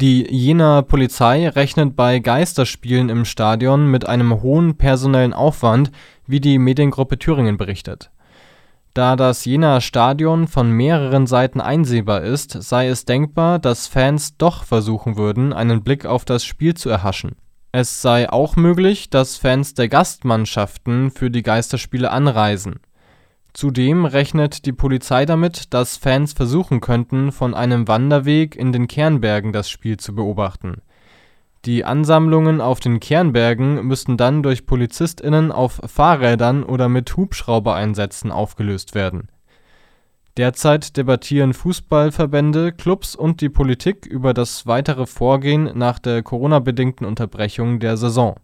Die Jenaer Polizei rechnet bei Geisterspielen im Stadion mit einem hohen personellen Aufwand, wie die Mediengruppe Thüringen berichtet. Da das Jenaer Stadion von mehreren Seiten einsehbar ist, sei es denkbar, dass Fans doch versuchen würden, einen Blick auf das Spiel zu erhaschen. Es sei auch möglich, dass Fans der Gastmannschaften für die Geisterspiele anreisen. Zudem rechnet die Polizei damit, dass Fans versuchen könnten, von einem Wanderweg in den Kernbergen das Spiel zu beobachten. Die Ansammlungen auf den Kernbergen müssten dann durch PolizistInnen auf Fahrrädern oder mit Hubschraubereinsätzen aufgelöst werden. Derzeit debattieren Fußballverbände, Clubs und die Politik über das weitere Vorgehen nach der Corona-bedingten Unterbrechung der Saison